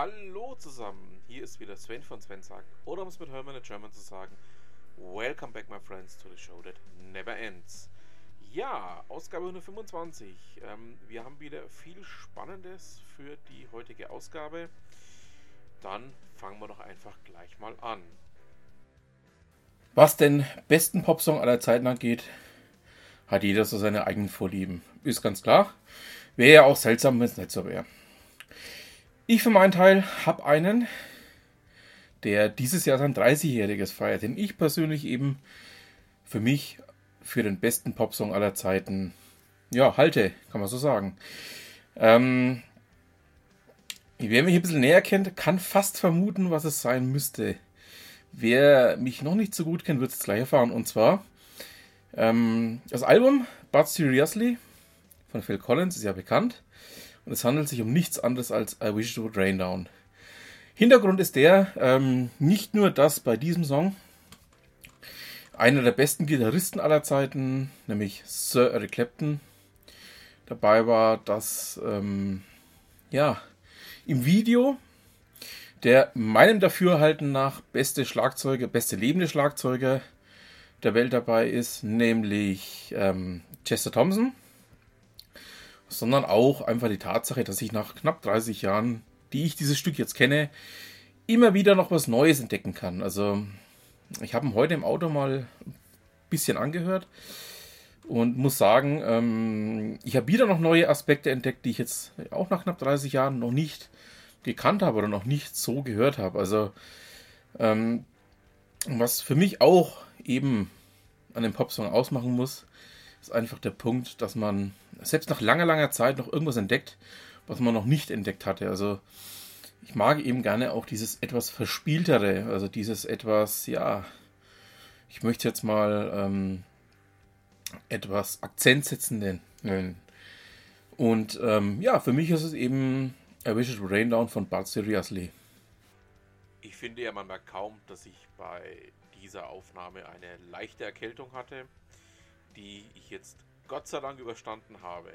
Hallo zusammen, hier ist wieder Sven von Sven sagt, oder um es mit Hermann in German zu sagen, Welcome back my friends to the show that never ends. Ja, Ausgabe 125. Ähm, wir haben wieder viel Spannendes für die heutige Ausgabe. Dann fangen wir doch einfach gleich mal an. Was den besten Popsong aller Zeiten angeht, hat jeder so seine eigenen Vorlieben. Ist ganz klar. Wäre ja auch seltsam, wenn es nicht so wäre. Ich für meinen Teil habe einen, der dieses Jahr sein 30-jähriges feiert, den ich persönlich eben für mich für den besten Popsong aller Zeiten ja, halte, kann man so sagen. Ähm, wer mich ein bisschen näher kennt, kann fast vermuten, was es sein müsste. Wer mich noch nicht so gut kennt, wird es gleich erfahren. Und zwar ähm, das Album But Seriously von Phil Collins ist ja bekannt. Und es handelt sich um nichts anderes als I Wish It Would Rain Down. Hintergrund ist der, ähm, nicht nur, dass bei diesem Song einer der besten Gitarristen aller Zeiten, nämlich Sir Eric Clapton, dabei war, dass ähm, ja, im Video der meinem Dafürhalten nach beste Schlagzeuger, beste lebende Schlagzeuger der Welt dabei ist, nämlich ähm, Chester Thompson sondern auch einfach die Tatsache, dass ich nach knapp 30 Jahren, die ich dieses Stück jetzt kenne, immer wieder noch was Neues entdecken kann. Also ich habe ihn heute im Auto mal ein bisschen angehört und muss sagen, ähm, ich habe wieder noch neue Aspekte entdeckt, die ich jetzt auch nach knapp 30 Jahren noch nicht gekannt habe oder noch nicht so gehört habe. Also ähm, was für mich auch eben an dem Popsong ausmachen muss, ist einfach der Punkt, dass man selbst nach langer, langer Zeit noch irgendwas entdeckt, was man noch nicht entdeckt hatte. Also ich mag eben gerne auch dieses etwas verspieltere, also dieses etwas, ja, ich möchte jetzt mal ähm, etwas Akzentsetzende nennen. Und ähm, ja, für mich ist es eben A Wish It von Bud Seriously. Ich finde ja, man merkt kaum, dass ich bei dieser Aufnahme eine leichte Erkältung hatte die ich jetzt Gott sei Dank überstanden habe.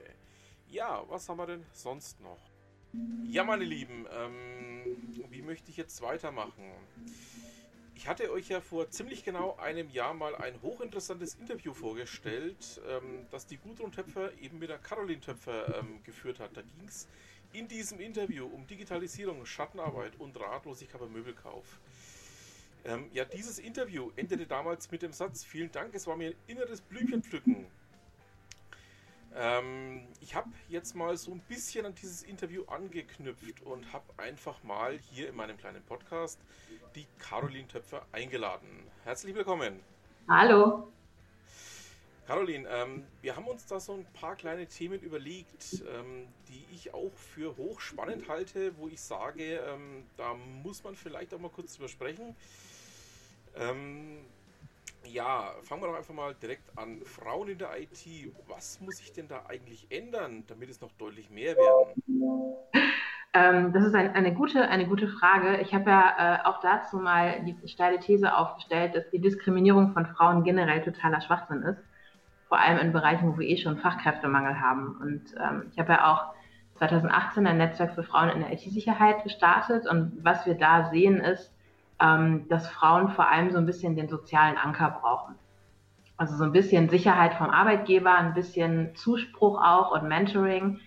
Ja, was haben wir denn sonst noch? Ja, meine Lieben, ähm, wie möchte ich jetzt weitermachen? Ich hatte euch ja vor ziemlich genau einem Jahr mal ein hochinteressantes Interview vorgestellt, ähm, das die Gudrun Töpfer eben mit der Caroline Töpfer ähm, geführt hat. Da ging es in diesem Interview um Digitalisierung, Schattenarbeit und Ratlosigkeit beim Möbelkauf. Ähm, ja, dieses Interview endete damals mit dem Satz: Vielen Dank, es war mir ein inneres Blümchenpflücken. Ähm, ich habe jetzt mal so ein bisschen an dieses Interview angeknüpft und habe einfach mal hier in meinem kleinen Podcast die Caroline Töpfer eingeladen. Herzlich willkommen. Hallo. Caroline, ähm, wir haben uns da so ein paar kleine Themen überlegt, ähm, die ich auch für hochspannend halte, wo ich sage, ähm, da muss man vielleicht auch mal kurz drüber sprechen. Ja, fangen wir doch einfach mal direkt an. Frauen in der IT, was muss sich denn da eigentlich ändern, damit es noch deutlich mehr werden? Ähm, das ist ein, eine, gute, eine gute Frage. Ich habe ja äh, auch dazu mal die steile These aufgestellt, dass die Diskriminierung von Frauen generell totaler Schwachsinn ist. Vor allem in Bereichen, wo wir eh schon Fachkräftemangel haben. Und ähm, ich habe ja auch 2018 ein Netzwerk für Frauen in der IT-Sicherheit gestartet. Und was wir da sehen, ist, ähm, dass Frauen vor allem so ein bisschen den sozialen Anker brauchen. Also so ein bisschen Sicherheit vom Arbeitgeber, ein bisschen Zuspruch auch und Mentoring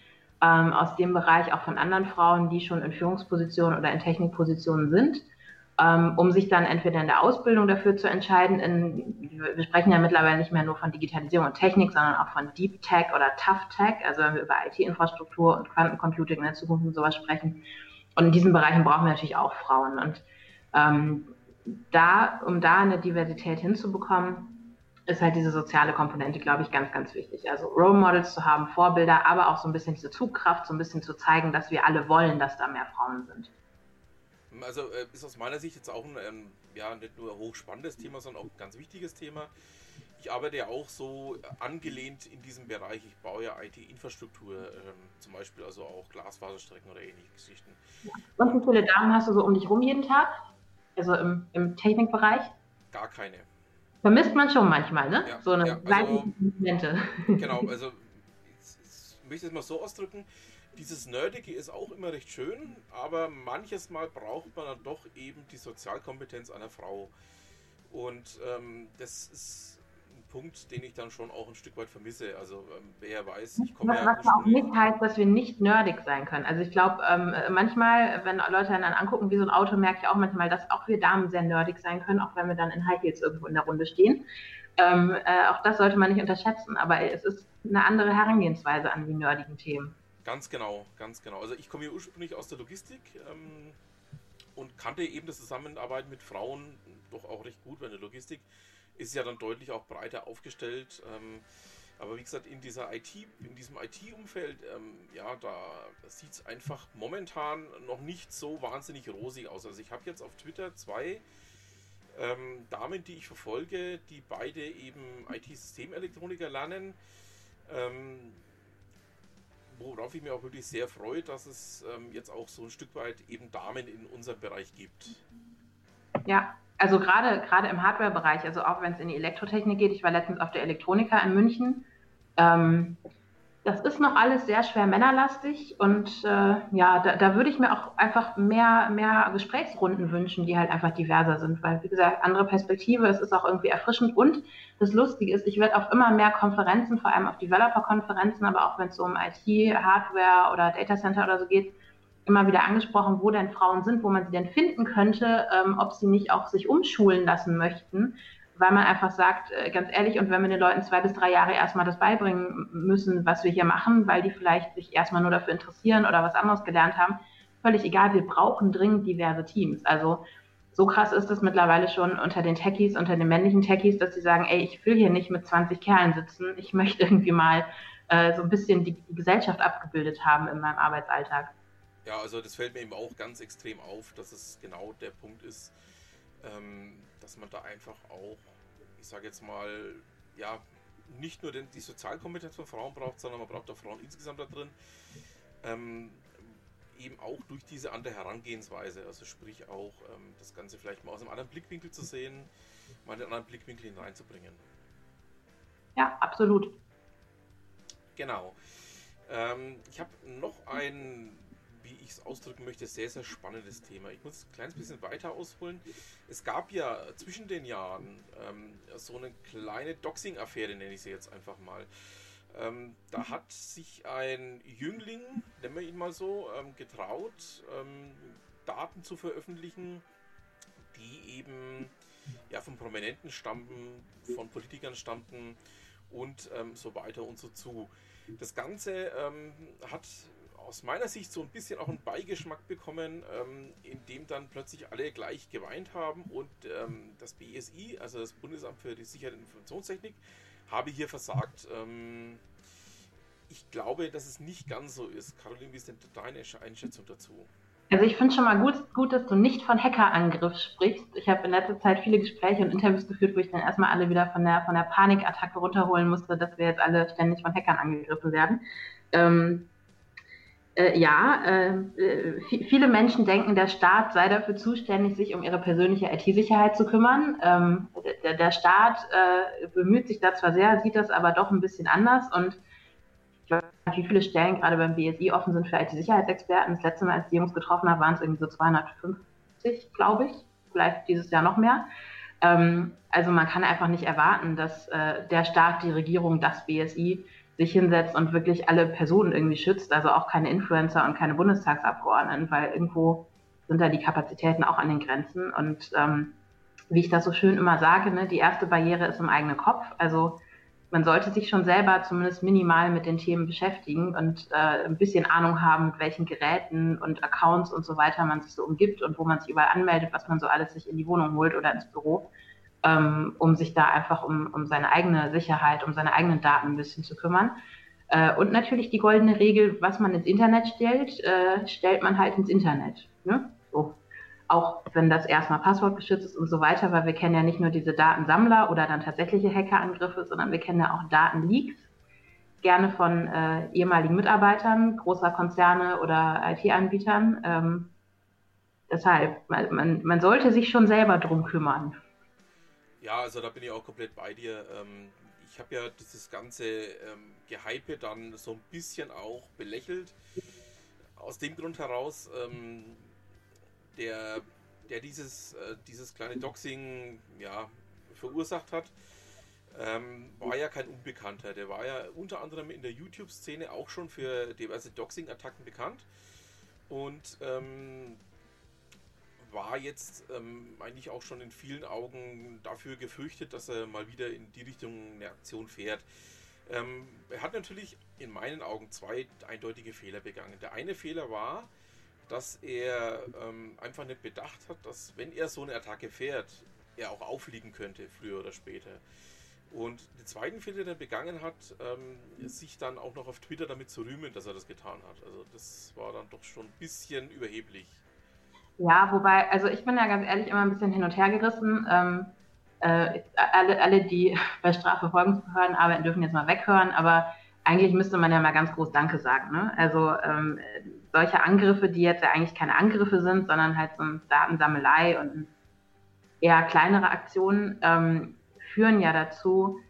ähm, aus dem Bereich auch von anderen Frauen, die schon in Führungspositionen oder in Technikpositionen sind, ähm, um sich dann entweder in der Ausbildung dafür zu entscheiden. In, wir sprechen ja mittlerweile nicht mehr nur von Digitalisierung und Technik, sondern auch von Deep Tech oder Tough Tech, also wenn wir über IT-Infrastruktur und Quantencomputing in der Zukunft und sowas sprechen. Und in diesen Bereichen brauchen wir natürlich auch Frauen. Und ähm, da, um da eine Diversität hinzubekommen, ist halt diese soziale Komponente, glaube ich, ganz, ganz wichtig. Also Role Models zu haben, Vorbilder, aber auch so ein bisschen diese Zugkraft, so ein bisschen zu zeigen, dass wir alle wollen, dass da mehr Frauen sind. Also äh, ist aus meiner Sicht jetzt auch ein, ähm, ja, nicht nur hochspannendes Thema, sondern auch ein ganz wichtiges Thema. Ich arbeite ja auch so angelehnt in diesem Bereich. Ich baue ja IT-Infrastruktur, ähm, zum Beispiel also auch Glasfaserstrecken oder ähnliche Geschichten. Und wie viele Damen hast du so um dich rum jeden Tag? Also im, im Technikbereich? Gar keine. Vermisst man schon manchmal, ne? Ja, so eine ja, also, Momente. Genau, also ich, möchte es mal so ausdrücken. dieses Nerdige ist auch immer recht schön, aber manches Mal braucht man dann doch eben die Sozialkompetenz einer Frau. Und ähm, das ist Punkt, den ich dann schon auch ein Stück weit vermisse. Also ähm, wer weiß, ich komme was, ja... Was auch nicht heißt, dass wir nicht nerdig sein können. Also ich glaube, ähm, manchmal, wenn Leute dann angucken wie so ein Auto, merke ich auch manchmal, dass auch wir Damen sehr nerdig sein können, auch wenn wir dann in High Heels irgendwo in der Runde stehen. Ähm, äh, auch das sollte man nicht unterschätzen, aber es ist eine andere Herangehensweise an die nerdigen Themen. Ganz genau, ganz genau. Also ich komme hier ursprünglich aus der Logistik ähm, und kannte eben das Zusammenarbeiten mit Frauen doch auch recht gut, weil die Logistik ist ja dann deutlich auch breiter aufgestellt. Ähm, aber wie gesagt, in dieser IT, in diesem IT-Umfeld, ähm, ja, da sieht es einfach momentan noch nicht so wahnsinnig rosig aus. Also ich habe jetzt auf Twitter zwei ähm, Damen, die ich verfolge, die beide eben IT-Systemelektroniker lernen. Ähm, worauf ich mir auch wirklich sehr freue, dass es ähm, jetzt auch so ein Stück weit eben Damen in unserem Bereich gibt. Ja, also gerade gerade im Hardware-Bereich, also auch wenn es in die Elektrotechnik geht, ich war letztens auf der Elektronika in München. Ähm, das ist noch alles sehr schwer männerlastig und äh, ja, da, da, würde ich mir auch einfach mehr, mehr Gesprächsrunden wünschen, die halt einfach diverser sind, weil wie gesagt, andere Perspektive, es ist auch irgendwie erfrischend und das Lustige ist, ich werde auf immer mehr Konferenzen, vor allem auf Developer-Konferenzen, aber auch wenn es so um IT, Hardware oder Data Center oder so geht, immer wieder angesprochen, wo denn Frauen sind, wo man sie denn finden könnte, ähm, ob sie nicht auch sich umschulen lassen möchten, weil man einfach sagt, äh, ganz ehrlich, und wenn wir den Leuten zwei bis drei Jahre erstmal das beibringen müssen, was wir hier machen, weil die vielleicht sich erstmal nur dafür interessieren oder was anderes gelernt haben, völlig egal, wir brauchen dringend diverse Teams. Also so krass ist es mittlerweile schon unter den Techies, unter den männlichen Techies, dass sie sagen, ey, ich will hier nicht mit 20 Kerlen sitzen, ich möchte irgendwie mal äh, so ein bisschen die, die Gesellschaft abgebildet haben in meinem Arbeitsalltag. Ja, also das fällt mir eben auch ganz extrem auf, dass es genau der Punkt ist, ähm, dass man da einfach auch, ich sage jetzt mal, ja, nicht nur den, die Sozialkompetenz von Frauen braucht, sondern man braucht auch Frauen insgesamt da drin. Ähm, eben auch durch diese andere Herangehensweise, also sprich auch ähm, das Ganze vielleicht mal aus einem anderen Blickwinkel zu sehen, mal einen anderen Blickwinkel hineinzubringen. Ja, absolut. Genau. Ähm, ich habe noch ein wie ich es ausdrücken möchte, sehr, sehr spannendes Thema. Ich muss ein kleines bisschen weiter ausholen. Es gab ja zwischen den Jahren ähm, so eine kleine Doxing-Affäre, nenne ich sie jetzt einfach mal. Ähm, da hat sich ein Jüngling, nennen wir ihn mal so, ähm, getraut, ähm, Daten zu veröffentlichen, die eben ja, von Prominenten stammten, von Politikern stammten und ähm, so weiter und so zu. Das Ganze ähm, hat aus meiner Sicht so ein bisschen auch einen Beigeschmack bekommen, ähm, in dem dann plötzlich alle gleich geweint haben und ähm, das BSI, also das Bundesamt für die Sicherheit und Informationstechnik, habe hier versagt. Ähm, ich glaube, dass es nicht ganz so ist. Caroline, wie ist denn deine Einschätzung dazu? Also ich finde schon mal gut, gut, dass du nicht von Hackerangriff sprichst. Ich habe in letzter Zeit viele Gespräche und Interviews geführt, wo ich dann erstmal alle wieder von der, von der Panikattacke runterholen musste, dass wir jetzt alle ständig von Hackern angegriffen werden. Ähm, äh, ja, äh, viele Menschen denken, der Staat sei dafür zuständig, sich um ihre persönliche IT-Sicherheit zu kümmern. Ähm, der, der, Staat äh, bemüht sich da zwar sehr, sieht das aber doch ein bisschen anders und ich weiß nicht, wie viele Stellen gerade beim BSI offen sind für IT-Sicherheitsexperten. Das letzte Mal, als die Jungs getroffen haben, waren es irgendwie so 250, glaube ich. Vielleicht dieses Jahr noch mehr. Ähm, also man kann einfach nicht erwarten, dass äh, der Staat, die Regierung, das BSI sich hinsetzt und wirklich alle Personen irgendwie schützt, also auch keine Influencer und keine Bundestagsabgeordneten, weil irgendwo sind da die Kapazitäten auch an den Grenzen. Und ähm, wie ich das so schön immer sage, ne, die erste Barriere ist im eigenen Kopf. Also man sollte sich schon selber zumindest minimal mit den Themen beschäftigen und äh, ein bisschen Ahnung haben, mit welchen Geräten und Accounts und so weiter man sich so umgibt und wo man sich überall anmeldet, was man so alles sich in die Wohnung holt oder ins Büro ähm, um sich da einfach um, um seine eigene Sicherheit, um seine eigenen Daten ein bisschen zu kümmern. Äh, und natürlich die goldene Regel, was man ins Internet stellt, äh, stellt man halt ins Internet. Ne? So. Auch wenn das erstmal passwortgeschützt ist und so weiter, weil wir kennen ja nicht nur diese Datensammler oder dann tatsächliche Hackerangriffe, sondern wir kennen ja auch Datenleaks, gerne von äh, ehemaligen Mitarbeitern großer Konzerne oder IT-Anbietern. Ähm, deshalb, man, man sollte sich schon selber drum kümmern. Ja, also da bin ich auch komplett bei dir. Ähm, ich habe ja dieses ganze ähm, Gehype dann so ein bisschen auch belächelt. aus dem Grund heraus, ähm, der, der dieses, äh, dieses kleine Doxing ja, verursacht hat, ähm, war ja kein Unbekannter. Der war ja unter anderem in der YouTube-Szene auch schon für diverse Doxing-Attacken bekannt. Und ähm, war jetzt ähm, eigentlich auch schon in vielen Augen dafür gefürchtet, dass er mal wieder in die Richtung eine Aktion fährt. Ähm, er hat natürlich in meinen Augen zwei eindeutige Fehler begangen. Der eine Fehler war, dass er ähm, einfach nicht bedacht hat, dass wenn er so eine Attacke fährt, er auch auffliegen könnte, früher oder später. Und den zweiten Fehler, den er begangen hat, ähm, sich dann auch noch auf Twitter damit zu rühmen, dass er das getan hat. Also das war dann doch schon ein bisschen überheblich. Ja, wobei, also ich bin ja ganz ehrlich immer ein bisschen hin und her gerissen. Ähm, äh, alle, alle, die bei Strafverfolgungsbehörden arbeiten, dürfen jetzt mal weghören, aber eigentlich müsste man ja mal ganz groß Danke sagen. Ne? Also ähm, solche Angriffe, die jetzt ja eigentlich keine Angriffe sind, sondern halt so eine Datensammelei und eher kleinere Aktionen, ähm, führen ja dazu,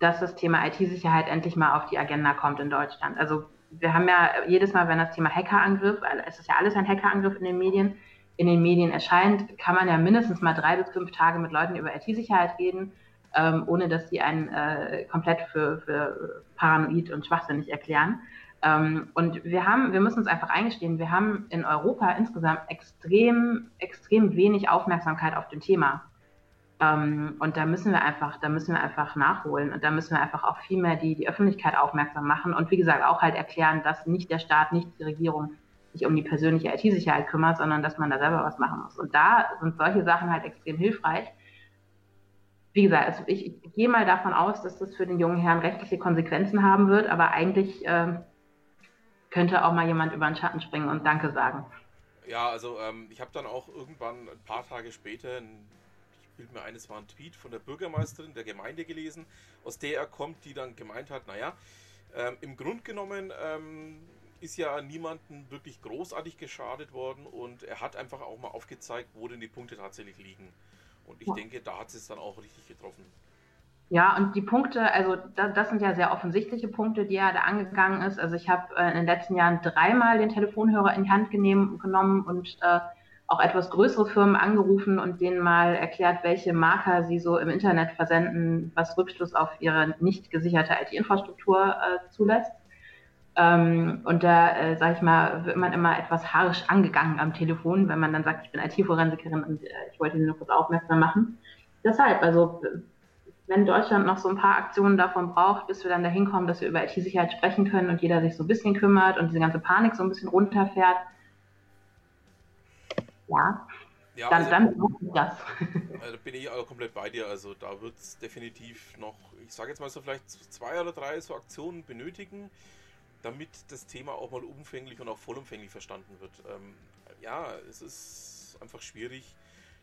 dass das Thema IT-Sicherheit endlich mal auf die Agenda kommt in Deutschland. Also wir haben ja jedes Mal, wenn das Thema Hackerangriff, es ist ja alles ein Hackerangriff in den Medien, in den Medien erscheint, kann man ja mindestens mal drei bis fünf Tage mit Leuten über IT-Sicherheit reden, ähm, ohne dass sie einen äh, komplett für, für paranoid und schwachsinnig erklären. Ähm, und wir haben, wir müssen uns einfach eingestehen, wir haben in Europa insgesamt extrem, extrem wenig Aufmerksamkeit auf dem Thema. Ähm, und da müssen wir einfach, da müssen wir einfach nachholen und da müssen wir einfach auch viel mehr die, die Öffentlichkeit aufmerksam machen und wie gesagt auch halt erklären, dass nicht der Staat, nicht die Regierung sich um die persönliche IT-Sicherheit kümmert, sondern dass man da selber was machen muss. Und da sind solche Sachen halt extrem hilfreich. Wie gesagt, also ich, ich, gehe mal davon aus, dass das für den jungen Herrn rechtliche Konsequenzen haben wird, aber eigentlich äh, könnte auch mal jemand über den Schatten springen und Danke sagen. Ja, also ähm, ich habe dann auch irgendwann ein paar Tage später, ich bilde mir eines war ein Tweet von der Bürgermeisterin der Gemeinde gelesen, aus der er kommt, die dann gemeint hat, naja, ähm, im Grunde genommen ähm, ist ja niemandem wirklich großartig geschadet worden und er hat einfach auch mal aufgezeigt, wo denn die Punkte tatsächlich liegen. Und ich ja. denke, da hat es dann auch richtig getroffen. Ja, und die Punkte, also das, das, sind ja sehr offensichtliche Punkte, die er da angegangen ist. Also ich habe äh, in den letzten Jahren dreimal den Telefonhörer in die Hand genehm, genommen und äh, auch etwas größere Firmen angerufen und denen mal erklärt, welche Marker sie so im Internet versenden, was Rückschluss auf ihre nicht gesicherte IT-Infrastruktur äh, zulässt. Ähm, und da, äh, sage ich mal, wird man immer etwas harsch angegangen am Telefon, wenn man dann sagt, ich bin IT-Forensikerin und äh, ich wollte Sie nur kurz aufmerksam machen. Deshalb, also wenn Deutschland noch so ein paar Aktionen davon braucht, bis wir dann dahin kommen, dass wir über IT-Sicherheit sprechen können und jeder sich so ein bisschen kümmert und diese ganze Panik so ein bisschen runterfährt, ja, ja, dann, also, dann ich das. Da bin ich auch komplett bei dir. Also da wird es definitiv noch, ich sage jetzt mal so vielleicht zwei oder drei so Aktionen benötigen damit das Thema auch mal umfänglich und auch vollumfänglich verstanden wird. Ähm, ja, es ist einfach schwierig,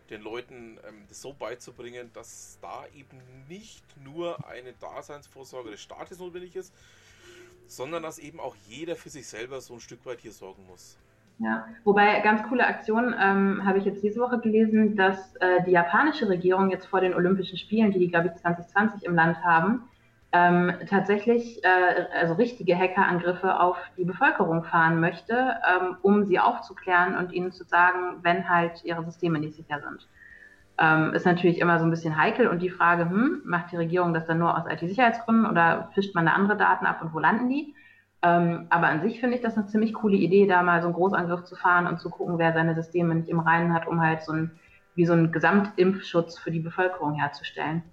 den Leuten ähm, das so beizubringen, dass da eben nicht nur eine Daseinsvorsorge des Staates notwendig ist, sondern dass eben auch jeder für sich selber so ein Stück weit hier sorgen muss. Ja, wobei ganz coole Aktion ähm, habe ich jetzt diese Woche gelesen, dass äh, die japanische Regierung jetzt vor den Olympischen Spielen, die die glaube ich 2020 im Land haben, ähm, tatsächlich äh, also richtige Hackerangriffe auf die Bevölkerung fahren möchte, ähm, um sie aufzuklären und ihnen zu sagen, wenn halt ihre Systeme nicht sicher sind. Ähm, ist natürlich immer so ein bisschen heikel und die Frage, hm, macht die Regierung das dann nur aus IT-Sicherheitsgründen oder fischt man da andere Daten ab und wo landen die? Ähm, aber an sich finde ich das eine ziemlich coole Idee, da mal so einen Großangriff zu fahren und zu gucken, wer seine Systeme nicht im Reinen hat, um halt so ein, wie so einen Gesamtimpfschutz für die Bevölkerung herzustellen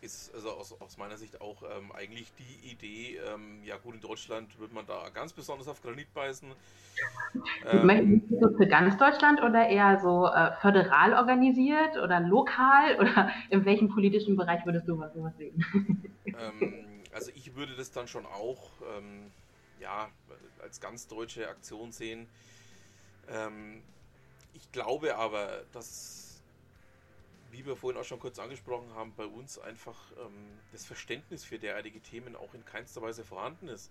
ist also aus, aus meiner Sicht auch ähm, eigentlich die Idee, ähm, ja gut, in Deutschland wird man da ganz besonders auf Granit beißen. Ähm, Möchtest du für ganz Deutschland oder eher so äh, föderal organisiert oder lokal oder in welchem politischen Bereich würdest du was, sowas sehen? Ähm, also ich würde das dann schon auch ähm, ja, als ganz deutsche Aktion sehen. Ähm, ich glaube aber, dass wie wir vorhin auch schon kurz angesprochen haben, bei uns einfach ähm, das Verständnis für derartige Themen auch in keinster Weise vorhanden ist.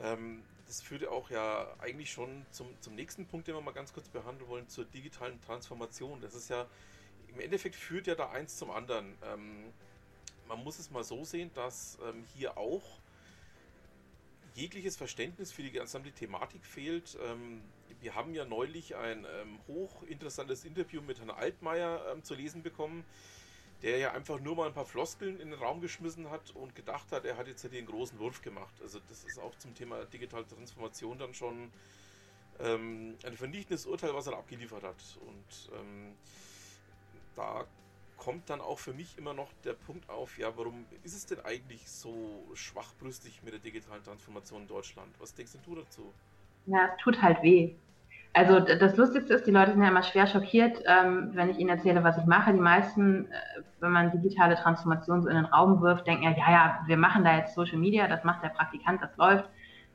Ähm, das führt auch ja eigentlich schon zum, zum nächsten Punkt, den wir mal ganz kurz behandeln wollen, zur digitalen Transformation. Das ist ja, im Endeffekt führt ja da eins zum anderen. Ähm, man muss es mal so sehen, dass ähm, hier auch jegliches Verständnis für die gesamte Thematik fehlt. Ähm, wir haben ja neulich ein ähm, hochinteressantes Interview mit Herrn Altmaier ähm, zu lesen bekommen, der ja einfach nur mal ein paar Floskeln in den Raum geschmissen hat und gedacht hat, er hat jetzt den großen Wurf gemacht. Also das ist auch zum Thema digitale Transformation dann schon ähm, ein vernichtendes Urteil, was er abgeliefert hat. Und ähm, da kommt dann auch für mich immer noch der Punkt auf, ja, warum ist es denn eigentlich so schwachbrüstig mit der digitalen Transformation in Deutschland? Was denkst du dazu? Ja, es tut halt weh. Also das Lustigste ist, die Leute sind ja immer schwer schockiert, ähm, wenn ich ihnen erzähle, was ich mache. Die meisten, äh, wenn man digitale Transformation so in den Raum wirft, denken ja, ja, ja, wir machen da jetzt Social Media, das macht der Praktikant, das läuft.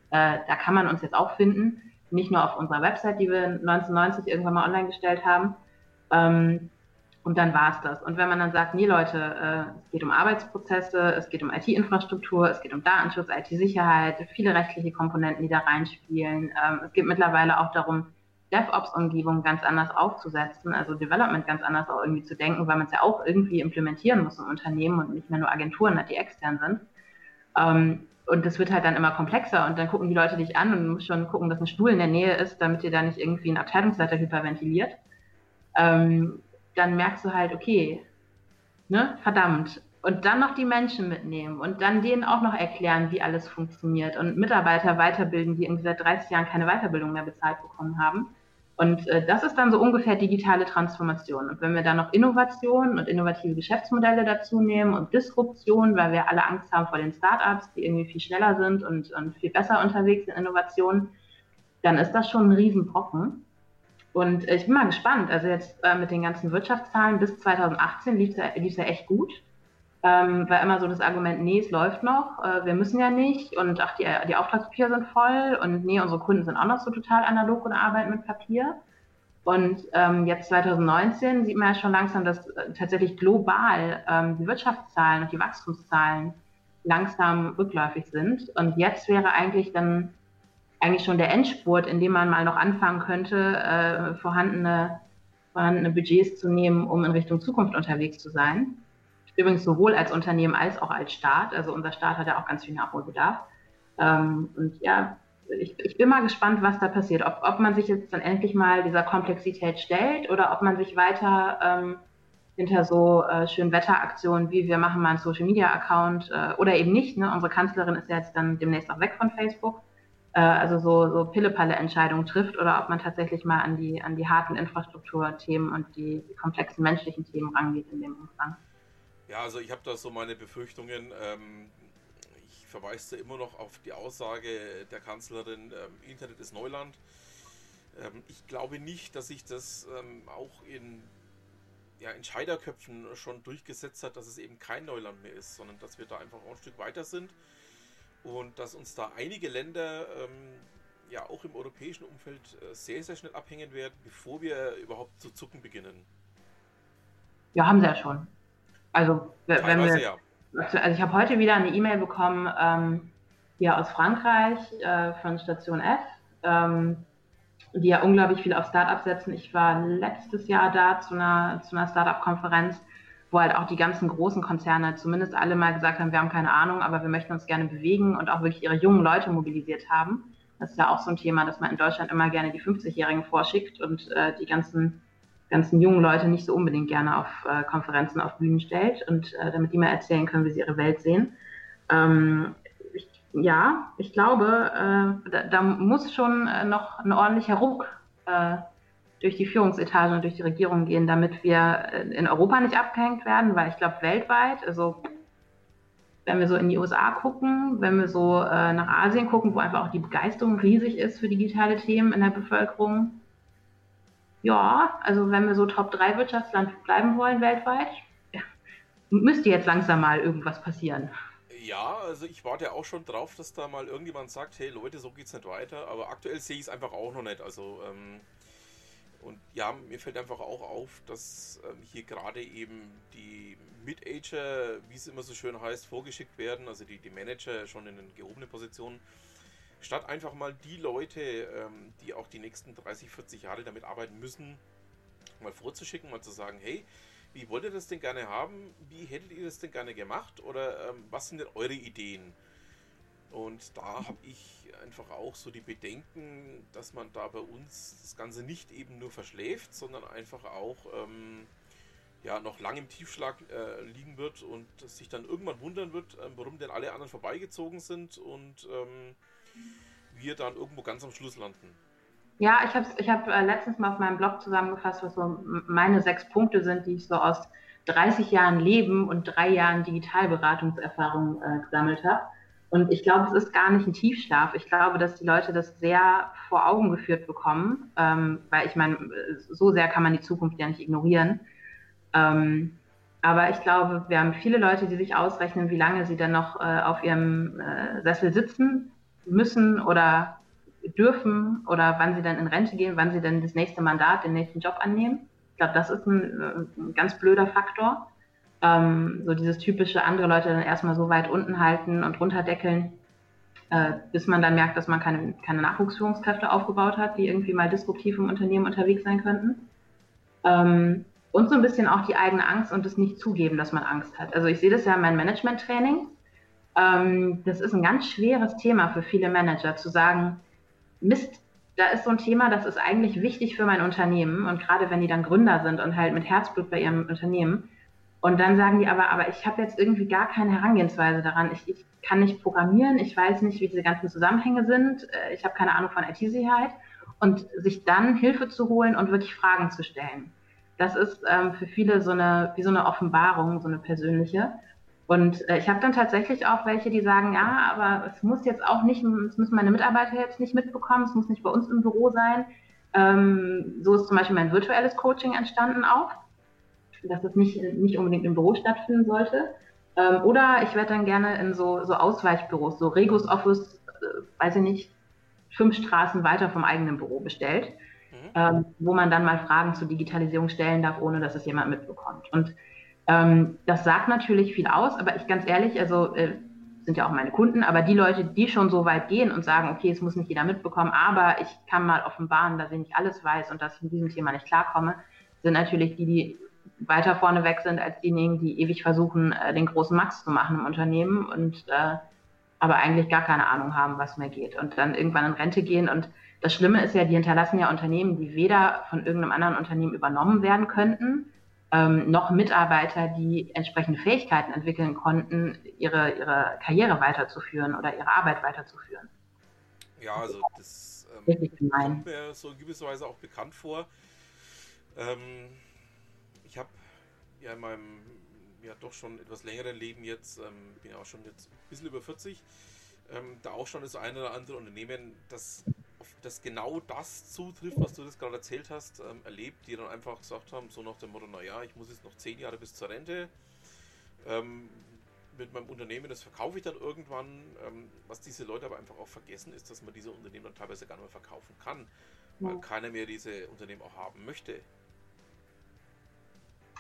Äh, da kann man uns jetzt auch finden. Nicht nur auf unserer Website, die wir 1990 irgendwann mal online gestellt haben. Ähm, und dann war es das. Und wenn man dann sagt, nee Leute, äh, es geht um Arbeitsprozesse, es geht um IT-Infrastruktur, es geht um Datenschutz, IT-Sicherheit, viele rechtliche Komponenten, die da reinspielen. Ähm, es geht mittlerweile auch darum, DevOps-Umgebung ganz anders aufzusetzen, also Development ganz anders auch irgendwie zu denken, weil man es ja auch irgendwie implementieren muss im Unternehmen und nicht mehr nur Agenturen die extern sind. Ähm, und das wird halt dann immer komplexer und dann gucken die Leute dich an und du musst schon gucken, dass ein Stuhl in der Nähe ist, damit dir da nicht irgendwie ein Abteilungsleiter hyperventiliert. Ähm, dann merkst du halt, okay, ne, verdammt. Und dann noch die Menschen mitnehmen und dann denen auch noch erklären, wie alles funktioniert und Mitarbeiter weiterbilden, die irgendwie seit 30 Jahren keine Weiterbildung mehr bezahlt bekommen haben. Und äh, das ist dann so ungefähr digitale Transformation. Und wenn wir dann noch Innovation und innovative Geschäftsmodelle dazu nehmen und Disruption, weil wir alle Angst haben vor den Startups, die irgendwie viel schneller sind und, und viel besser unterwegs in Innovation, dann ist das schon ein Riesenbrocken. Und ich bin mal gespannt. Also jetzt äh, mit den ganzen Wirtschaftszahlen bis 2018 lief es ja, ja echt gut. Ähm, war immer so das Argument, nee, es läuft noch, äh, wir müssen ja nicht und ach, die, die Auftragspapiere sind voll und nee, unsere Kunden sind auch noch so total analog und arbeiten mit Papier. Und ähm, jetzt 2019 sieht man ja schon langsam, dass äh, tatsächlich global ähm, die Wirtschaftszahlen und die Wachstumszahlen langsam rückläufig sind. Und jetzt wäre eigentlich dann eigentlich schon der Endspurt, in dem man mal noch anfangen könnte, äh, vorhandene, vorhandene Budgets zu nehmen, um in Richtung Zukunft unterwegs zu sein. Übrigens sowohl als Unternehmen als auch als Staat. Also unser Staat hat ja auch ganz viel Nachholbedarf. Ähm, und ja, ich, ich, bin mal gespannt, was da passiert. Ob, ob, man sich jetzt dann endlich mal dieser Komplexität stellt oder ob man sich weiter ähm, hinter so äh, schönen Wetteraktionen wie wir machen mal einen Social Media Account äh, oder eben nicht. Ne? Unsere Kanzlerin ist ja jetzt dann demnächst auch weg von Facebook äh, also so, so Pille-Palle-Entscheidungen trifft oder ob man tatsächlich mal an die, an die harten Infrastrukturthemen und die, komplexen menschlichen Themen rangeht in dem Umfang. Ja, also ich habe da so meine Befürchtungen. Ähm, ich verweise immer noch auf die Aussage der Kanzlerin, ähm, Internet ist Neuland. Ähm, ich glaube nicht, dass sich das ähm, auch in ja, Entscheiderköpfen schon durchgesetzt hat, dass es eben kein Neuland mehr ist, sondern dass wir da einfach auch ein Stück weiter sind und dass uns da einige Länder ähm, ja auch im europäischen Umfeld äh, sehr, sehr schnell abhängen werden, bevor wir überhaupt zu zucken beginnen. Ja, haben sie ja schon. Also, wenn wir, ja. also ich habe heute wieder eine E-Mail bekommen ähm, hier aus Frankreich äh, von Station F, ähm, die ja unglaublich viel auf Startups setzen. Ich war letztes Jahr da zu einer, zu einer Startup-Konferenz wo halt auch die ganzen großen Konzerne zumindest alle mal gesagt haben, wir haben keine Ahnung, aber wir möchten uns gerne bewegen und auch wirklich ihre jungen Leute mobilisiert haben. Das ist ja auch so ein Thema, dass man in Deutschland immer gerne die 50-Jährigen vorschickt und äh, die ganzen, ganzen jungen Leute nicht so unbedingt gerne auf äh, Konferenzen, auf Bühnen stellt und äh, damit die mal erzählen können, wie sie ihre Welt sehen. Ähm, ich, ja, ich glaube, äh, da, da, muss schon äh, noch ein ordentlicher Ruck äh, durch die Führungsetage und durch die Regierung gehen, damit wir äh, in Europa nicht abgehängt werden, weil ich glaube, weltweit, also wenn wir so in die USA gucken, wenn wir so äh, nach Asien gucken, wo einfach auch die Begeisterung riesig ist für digitale Themen in der Bevölkerung, ja, also wenn wir so Top 3 Wirtschaftsland bleiben wollen weltweit, ja, müsste jetzt langsam mal irgendwas passieren. Ja, also ich warte auch schon drauf, dass da mal irgendjemand sagt, hey Leute, so geht's nicht weiter, aber aktuell sehe ich es einfach auch noch nicht. Also ähm, und ja, mir fällt einfach auch auf, dass ähm, hier gerade eben die Mid-Ager, wie es immer so schön heißt, vorgeschickt werden, also die, die Manager schon in den gehobenen Positionen, statt einfach mal die Leute, ähm, die auch die nächsten 30, 40 Jahre damit arbeiten müssen, mal vorzuschicken, mal zu sagen, hey, wie wollt ihr das denn gerne haben? Wie hättet ihr das denn gerne gemacht? Oder ähm, was sind denn eure Ideen? Und da habe ich einfach auch so die Bedenken, dass man da bei uns das Ganze nicht eben nur verschläft, sondern einfach auch ähm, ja, noch lang im Tiefschlag äh, liegen wird und sich dann irgendwann wundern wird, äh, warum denn alle anderen vorbeigezogen sind und ähm, wir dann irgendwo ganz am Schluss landen. Ja, ich habe ich hab, äh, letztens mal auf meinem Blog zusammengefasst, was so meine sechs Punkte sind, die ich so aus 30 Jahren Leben und drei Jahren Digitalberatungserfahrung äh, gesammelt habe. Und ich glaube, es ist gar nicht ein Tiefschlaf. Ich glaube, dass die Leute das sehr vor Augen geführt bekommen, ähm, weil ich meine, so sehr kann man die Zukunft ja nicht ignorieren. Ähm, aber ich glaube, wir haben viele Leute, die sich ausrechnen, wie lange sie dann noch äh, auf ihrem äh, Sessel sitzen müssen oder dürfen oder wann sie dann in Rente gehen, wann sie dann das nächste Mandat, den nächsten Job annehmen. Ich glaube, das ist ein, äh, ein ganz blöder Faktor. Ähm, so dieses typische andere Leute dann erstmal so weit unten halten und runterdeckeln, äh, bis man dann merkt, dass man keine, keine Nachwuchsführungskräfte aufgebaut hat, die irgendwie mal disruptiv im Unternehmen unterwegs sein könnten. Ähm, und so ein bisschen auch die eigene Angst und das nicht zugeben, dass man Angst hat. Also ich sehe das ja in meinem Management-Training. Ähm, das ist ein ganz schweres Thema für viele Manager, zu sagen, Mist, da ist so ein Thema, das ist eigentlich wichtig für mein Unternehmen und gerade wenn die dann Gründer sind und halt mit Herzblut bei ihrem Unternehmen, und dann sagen die aber, aber ich habe jetzt irgendwie gar keine Herangehensweise daran. Ich, ich kann nicht programmieren, ich weiß nicht, wie diese ganzen Zusammenhänge sind, äh, ich habe keine Ahnung von IT-Sicherheit. Und sich dann Hilfe zu holen und wirklich Fragen zu stellen. Das ist ähm, für viele so eine, wie so eine Offenbarung, so eine persönliche. Und äh, ich habe dann tatsächlich auch welche, die sagen, ja, aber es muss jetzt auch nicht, es müssen meine Mitarbeiter jetzt nicht mitbekommen, es muss nicht bei uns im Büro sein. Ähm, so ist zum Beispiel mein virtuelles Coaching entstanden auch dass das nicht, nicht unbedingt im Büro stattfinden sollte. Ähm, oder ich werde dann gerne in so, so Ausweichbüros, so Regus Office, äh, weiß ich nicht, fünf Straßen weiter vom eigenen Büro bestellt, mhm. ähm, wo man dann mal Fragen zur Digitalisierung stellen darf, ohne dass es jemand mitbekommt. Und ähm, das sagt natürlich viel aus, aber ich ganz ehrlich, also äh, sind ja auch meine Kunden, aber die Leute, die schon so weit gehen und sagen, okay, es muss nicht jeder mitbekommen, aber ich kann mal offenbaren, dass ich nicht alles weiß und dass ich mit diesem Thema nicht klarkomme, sind natürlich die, die weiter vorne weg sind als diejenigen, die ewig versuchen, äh, den großen Max zu machen im Unternehmen und äh, aber eigentlich gar keine Ahnung haben, was mehr geht und dann irgendwann in Rente gehen. Und das Schlimme ist ja, die hinterlassen ja Unternehmen, die weder von irgendeinem anderen Unternehmen übernommen werden könnten, ähm, noch Mitarbeiter, die entsprechende Fähigkeiten entwickeln konnten, ihre, ihre Karriere weiterzuführen oder ihre Arbeit weiterzuführen. Ja, also das ähm, kommt mir so in gewisser Weise auch bekannt vor. Ähm, ich habe ja in meinem ja doch schon etwas längeren Leben jetzt, ähm, bin ja auch schon jetzt ein bisschen über 40, ähm, da auch schon das eine oder andere Unternehmen, das das genau das zutrifft, was du das gerade erzählt hast, ähm, erlebt, die dann einfach gesagt haben, so nach dem Motto, naja, ich muss jetzt noch zehn Jahre bis zur Rente, ähm, mit meinem Unternehmen, das verkaufe ich dann irgendwann. Ähm, was diese Leute aber einfach auch vergessen, ist, dass man diese Unternehmen dann teilweise gar nicht mehr verkaufen kann, weil ja. keiner mehr diese Unternehmen auch haben möchte.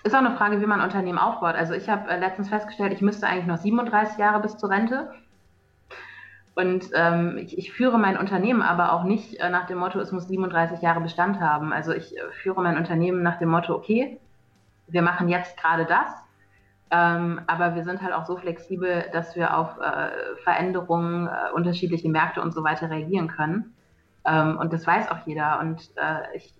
Ist auch eine Frage, wie man ein Unternehmen aufbaut. Also ich habe äh, letztens festgestellt, ich müsste eigentlich noch 37 Jahre bis zur Rente. Und ähm, ich, ich, führe mein Unternehmen aber auch nicht äh, nach dem Motto, es muss 37 Jahre Bestand haben. Also ich äh, führe mein Unternehmen nach dem Motto, okay, wir machen jetzt gerade das, ähm, aber wir sind halt auch so flexibel, dass wir auf äh, Veränderungen, äh, unterschiedliche Märkte und so weiter reagieren können. Ähm, und das weiß auch jeder. Und äh, ich,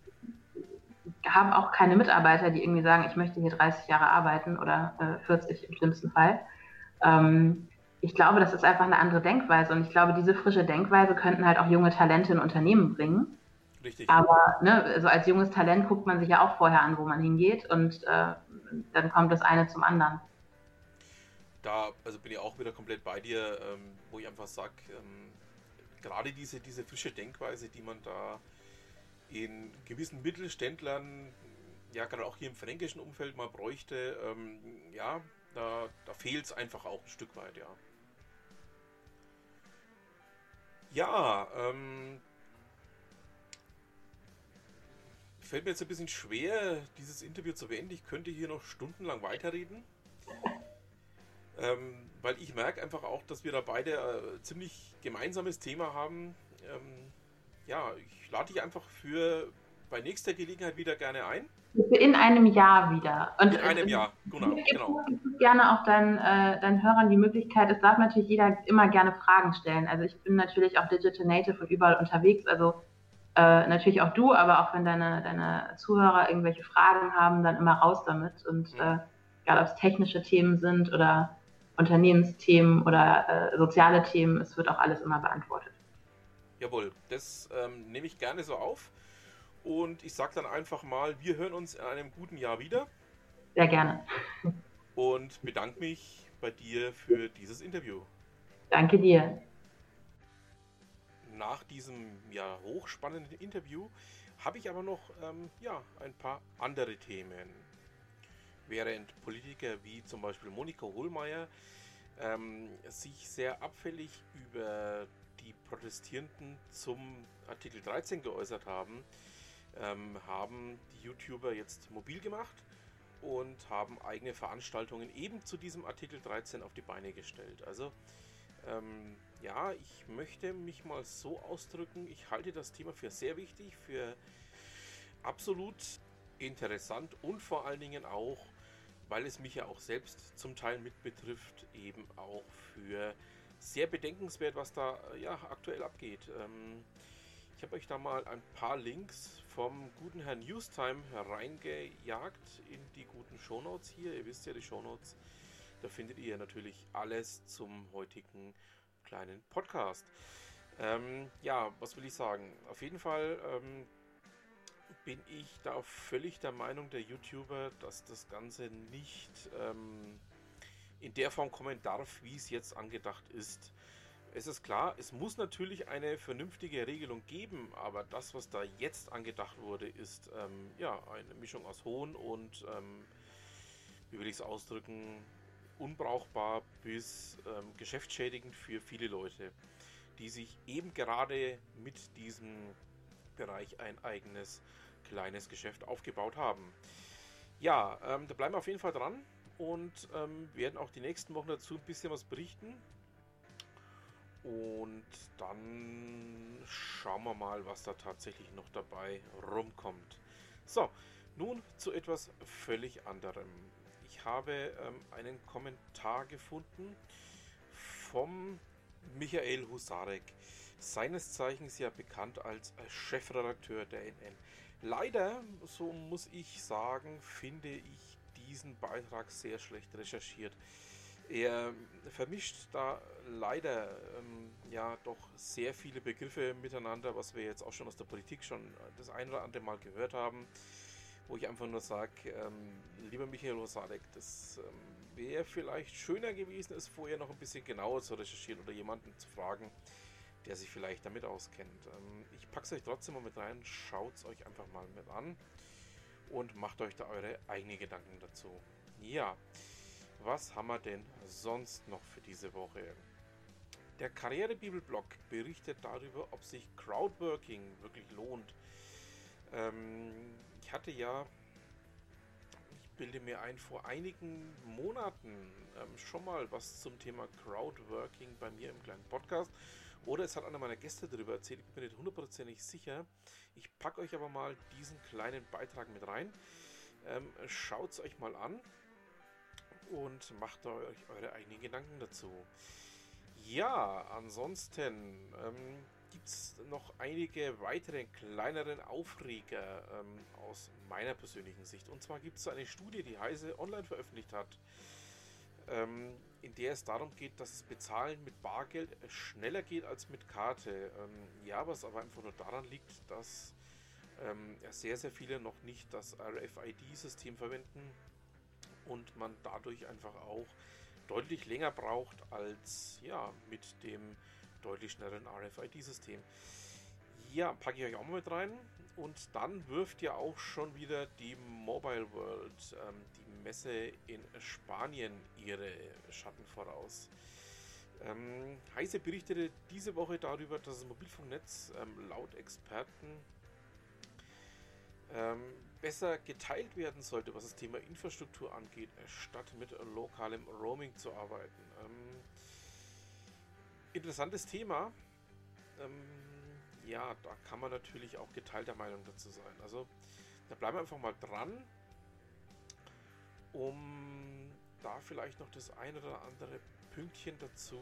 habe auch keine Mitarbeiter, die irgendwie sagen, ich möchte hier 30 Jahre arbeiten oder äh, 40 im schlimmsten Fall. Ähm, ich glaube, das ist einfach eine andere Denkweise und ich glaube, diese frische Denkweise könnten halt auch junge Talente in Unternehmen bringen. Richtig. Aber ne, also als junges Talent guckt man sich ja auch vorher an, wo man hingeht und äh, dann kommt das eine zum anderen. Da also bin ich auch wieder komplett bei dir, ähm, wo ich einfach sage, ähm, gerade diese, diese frische Denkweise, die man da in gewissen Mittelständlern, ja gerade auch hier im fränkischen Umfeld mal bräuchte, ähm, ja, da, da fehlt es einfach auch ein Stück weit, ja. Ja, ähm, fällt mir jetzt ein bisschen schwer, dieses Interview zu beenden. Ich könnte hier noch stundenlang weiterreden. Ähm, weil ich merke einfach auch, dass wir da beide äh, ziemlich gemeinsames Thema haben. Ähm, ja, ich lade dich einfach für bei nächster Gelegenheit wieder gerne ein. In einem Jahr wieder. Und, in einem Jahr, genau. genau. gerne auch deinen, äh, deinen Hörern die Möglichkeit, es darf natürlich jeder immer gerne Fragen stellen. Also ich bin natürlich auch Digital Native und überall unterwegs, also äh, natürlich auch du, aber auch wenn deine, deine Zuhörer irgendwelche Fragen haben, dann immer raus damit. Und mhm. äh, egal ob es technische Themen sind oder Unternehmensthemen oder äh, soziale Themen, es wird auch alles immer beantwortet. Jawohl, das ähm, nehme ich gerne so auf. Und ich sage dann einfach mal, wir hören uns in einem guten Jahr wieder. Sehr gerne. Und bedanke mich bei dir für dieses Interview. Danke dir nach diesem ja, hochspannenden Interview habe ich aber noch ähm, ja, ein paar andere Themen. Während Politiker wie zum Beispiel Monika Hohlmeier ähm, sich sehr abfällig über die Protestierenden zum Artikel 13 geäußert haben, ähm, haben die YouTuber jetzt mobil gemacht und haben eigene Veranstaltungen eben zu diesem Artikel 13 auf die Beine gestellt. Also ähm, ja, ich möchte mich mal so ausdrücken, ich halte das Thema für sehr wichtig, für absolut interessant und vor allen Dingen auch, weil es mich ja auch selbst zum Teil mit betrifft, eben auch für sehr bedenkenswert, was da ja aktuell abgeht. Ähm, ich habe euch da mal ein paar Links vom guten Herrn Newstime hereingejagt in die guten Shownotes hier. Ihr wisst ja, die Shownotes, da findet ihr natürlich alles zum heutigen kleinen Podcast. Ähm, ja, was will ich sagen? Auf jeden Fall ähm, bin ich da völlig der Meinung der YouTuber, dass das Ganze nicht ähm, in der Form kommen darf, wie es jetzt angedacht ist. Es ist klar, es muss natürlich eine vernünftige Regelung geben, aber das, was da jetzt angedacht wurde, ist ähm, ja eine Mischung aus Hohn und, ähm, wie will ich es ausdrücken, unbrauchbar bis ähm, geschäftsschädigend für viele Leute, die sich eben gerade mit diesem Bereich ein eigenes kleines Geschäft aufgebaut haben. Ja, ähm, da bleiben wir auf jeden Fall dran und ähm, werden auch die nächsten Wochen dazu ein bisschen was berichten. Und dann schauen wir mal, was da tatsächlich noch dabei rumkommt. So, nun zu etwas völlig anderem habe ähm, einen Kommentar gefunden vom Michael Husarek, seines Zeichens ja bekannt als Chefredakteur der NN. Leider, so muss ich sagen, finde ich diesen Beitrag sehr schlecht recherchiert. Er vermischt da leider ähm, ja doch sehr viele Begriffe miteinander, was wir jetzt auch schon aus der Politik schon das ein oder andere Mal gehört haben wo ich einfach nur sage, ähm, lieber Michael Rosadek, das ähm, wäre vielleicht schöner gewesen, es vorher noch ein bisschen genauer zu recherchieren oder jemanden zu fragen, der sich vielleicht damit auskennt. Ähm, ich packe es euch trotzdem mal mit rein, schaut es euch einfach mal mit an und macht euch da eure eigenen Gedanken dazu. Ja, was haben wir denn sonst noch für diese Woche? Der Karrierebibel-Blog berichtet darüber, ob sich Crowdworking wirklich lohnt. Ähm, ich hatte ja, ich bilde mir ein, vor einigen Monaten ähm, schon mal was zum Thema Crowdworking bei mir im kleinen Podcast. Oder es hat einer meiner Gäste darüber erzählt, ich bin mir nicht hundertprozentig sicher. Ich packe euch aber mal diesen kleinen Beitrag mit rein. Ähm, Schaut es euch mal an und macht euch eure eigenen Gedanken dazu. Ja, ansonsten ähm, gibt es noch einige weitere kleineren Aufreger ähm, aus meiner persönlichen Sicht. Und zwar gibt es eine Studie, die Heise online veröffentlicht hat, ähm, in der es darum geht, dass das Bezahlen mit Bargeld schneller geht als mit Karte. Ähm, ja, was aber einfach nur daran liegt, dass ähm, sehr, sehr viele noch nicht das RFID-System verwenden und man dadurch einfach auch deutlich länger braucht als ja, mit dem deutlich schnelleren RFID-System. Ja, packe ich euch auch mal mit rein. Und dann wirft ja auch schon wieder die Mobile World, ähm, Messe in Spanien, ihre Schatten voraus. Ähm, Heise berichtete diese Woche darüber, dass das Mobilfunknetz ähm, laut Experten ähm, besser geteilt werden sollte, was das Thema Infrastruktur angeht, statt mit lokalem Roaming zu arbeiten. Ähm, interessantes Thema. Ähm, ja, da kann man natürlich auch geteilter Meinung dazu sein. Also da bleiben wir einfach mal dran, um da vielleicht noch das ein oder andere Pünktchen dazu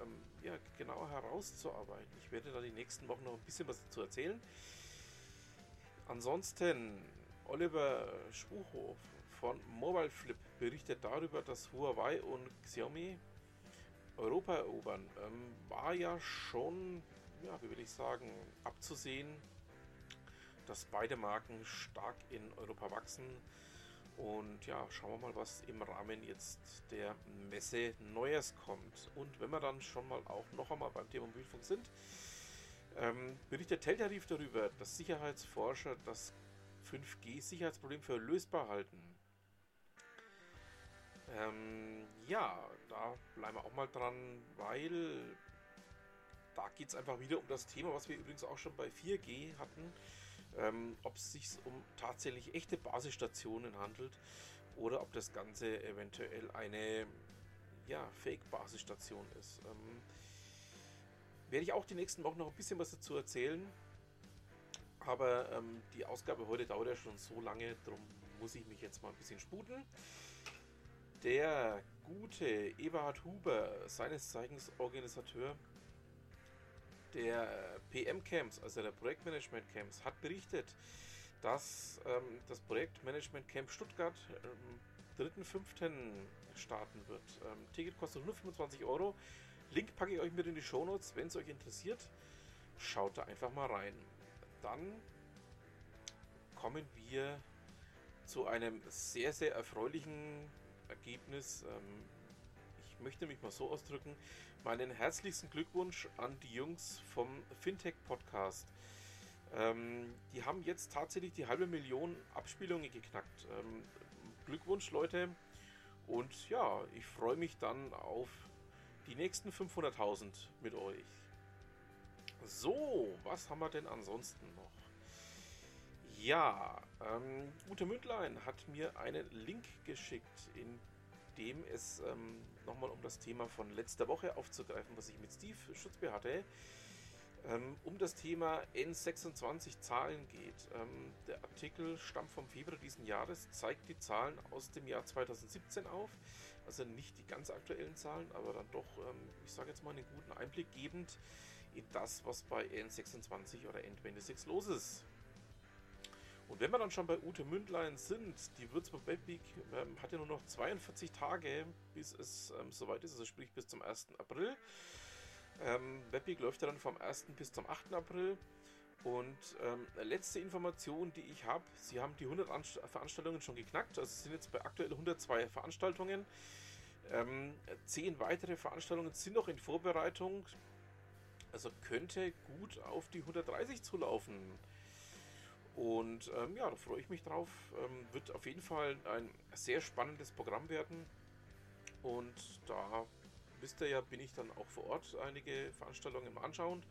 ähm, ja, genauer herauszuarbeiten. Ich werde da die nächsten Wochen noch ein bisschen was dazu erzählen. Ansonsten, Oliver Spuchhof von Mobile Flip berichtet darüber, dass Huawei und Xiaomi Europa erobern. Ähm, war ja schon, ja, wie will ich sagen, abzusehen, dass beide Marken stark in Europa wachsen. Und ja, schauen wir mal, was im Rahmen jetzt der Messe Neues kommt. Und wenn wir dann schon mal auch noch einmal beim Thema Mobilfunk sind, ähm, berichtet Teltarif darüber, dass Sicherheitsforscher das 5G-Sicherheitsproblem für lösbar halten. Ähm, ja, da bleiben wir auch mal dran, weil da geht es einfach wieder um das Thema, was wir übrigens auch schon bei 4G hatten, ähm, ob es sich um tatsächlich echte Basisstationen handelt oder ob das Ganze eventuell eine ja, Fake-Basisstation ist. Ähm, werde ich auch die nächsten Wochen noch ein bisschen was dazu erzählen. Aber ähm, die Ausgabe heute dauert ja schon so lange, darum muss ich mich jetzt mal ein bisschen sputen. Der gute Eberhard Huber, seines Zeichens Organisateur der PM-Camps, also der Projektmanagement-Camps, hat berichtet, dass ähm, das Projektmanagement Camp Stuttgart am 3.5. starten wird. Ähm, Ticket kostet 125 Euro. Link packe ich euch mit in die Shownotes, wenn es euch interessiert. Schaut da einfach mal rein. Dann kommen wir zu einem sehr, sehr erfreulichen Ergebnis. Ähm, möchte mich mal so ausdrücken. Meinen herzlichsten Glückwunsch an die Jungs vom Fintech Podcast. Ähm, die haben jetzt tatsächlich die halbe Million Abspielungen geknackt. Ähm, Glückwunsch, Leute. Und ja, ich freue mich dann auf die nächsten 500.000 mit euch. So, was haben wir denn ansonsten noch? Ja, ähm, Ute Mündlein hat mir einen Link geschickt, in dem es ähm, nochmal um das Thema von letzter Woche aufzugreifen, was ich mit Steve Schutzbe hatte, ähm, um das Thema N26 Zahlen geht. Ähm, der Artikel stammt vom Februar diesen Jahres, zeigt die Zahlen aus dem Jahr 2017 auf, also nicht die ganz aktuellen Zahlen, aber dann doch, ähm, ich sage jetzt mal, einen guten Einblick gebend in das, was bei N26 oder N26 los ist. Und wenn wir dann schon bei Ute Mündlein sind, die Würzburg Webweek ähm, hat ja nur noch 42 Tage, bis es ähm, soweit ist, also sprich bis zum 1. April. Ähm, Webweek läuft ja dann vom 1. bis zum 8. April. Und ähm, letzte Information, die ich habe, sie haben die 100 Anst Veranstaltungen schon geknackt, also sind jetzt bei aktuell 102 Veranstaltungen. Ähm, zehn weitere Veranstaltungen sind noch in Vorbereitung, also könnte gut auf die 130 zulaufen. Und ähm, ja, da freue ich mich drauf. Ähm, wird auf jeden Fall ein sehr spannendes Programm werden. Und da wisst ihr ja, bin ich dann auch vor Ort einige Veranstaltungen anschauen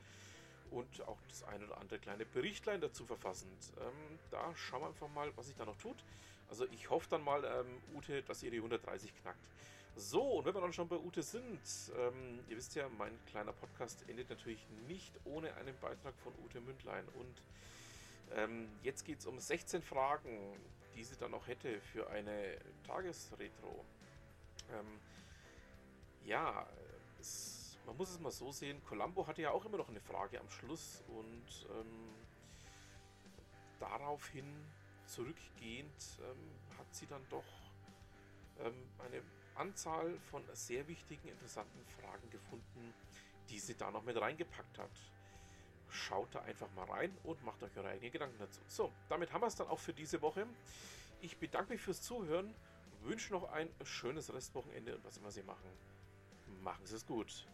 und auch das ein oder andere kleine Berichtlein dazu verfassend. Ähm, da schauen wir einfach mal, was sich da noch tut. Also ich hoffe dann mal, ähm, Ute, dass ihr die 130 knackt. So, und wenn wir dann schon bei Ute sind, ähm, ihr wisst ja, mein kleiner Podcast endet natürlich nicht ohne einen Beitrag von Ute Mündlein. Und ähm, jetzt geht es um 16 Fragen, die sie dann noch hätte für eine Tagesretro. Ähm, ja, es, man muss es mal so sehen, Columbo hatte ja auch immer noch eine Frage am Schluss und ähm, daraufhin zurückgehend ähm, hat sie dann doch ähm, eine Anzahl von sehr wichtigen, interessanten Fragen gefunden, die sie da noch mit reingepackt hat. Schaut da einfach mal rein und macht euch eure eigenen Gedanken dazu. So, damit haben wir es dann auch für diese Woche. Ich bedanke mich fürs Zuhören, wünsche noch ein schönes Restwochenende und was immer Sie machen. Machen Sie es gut.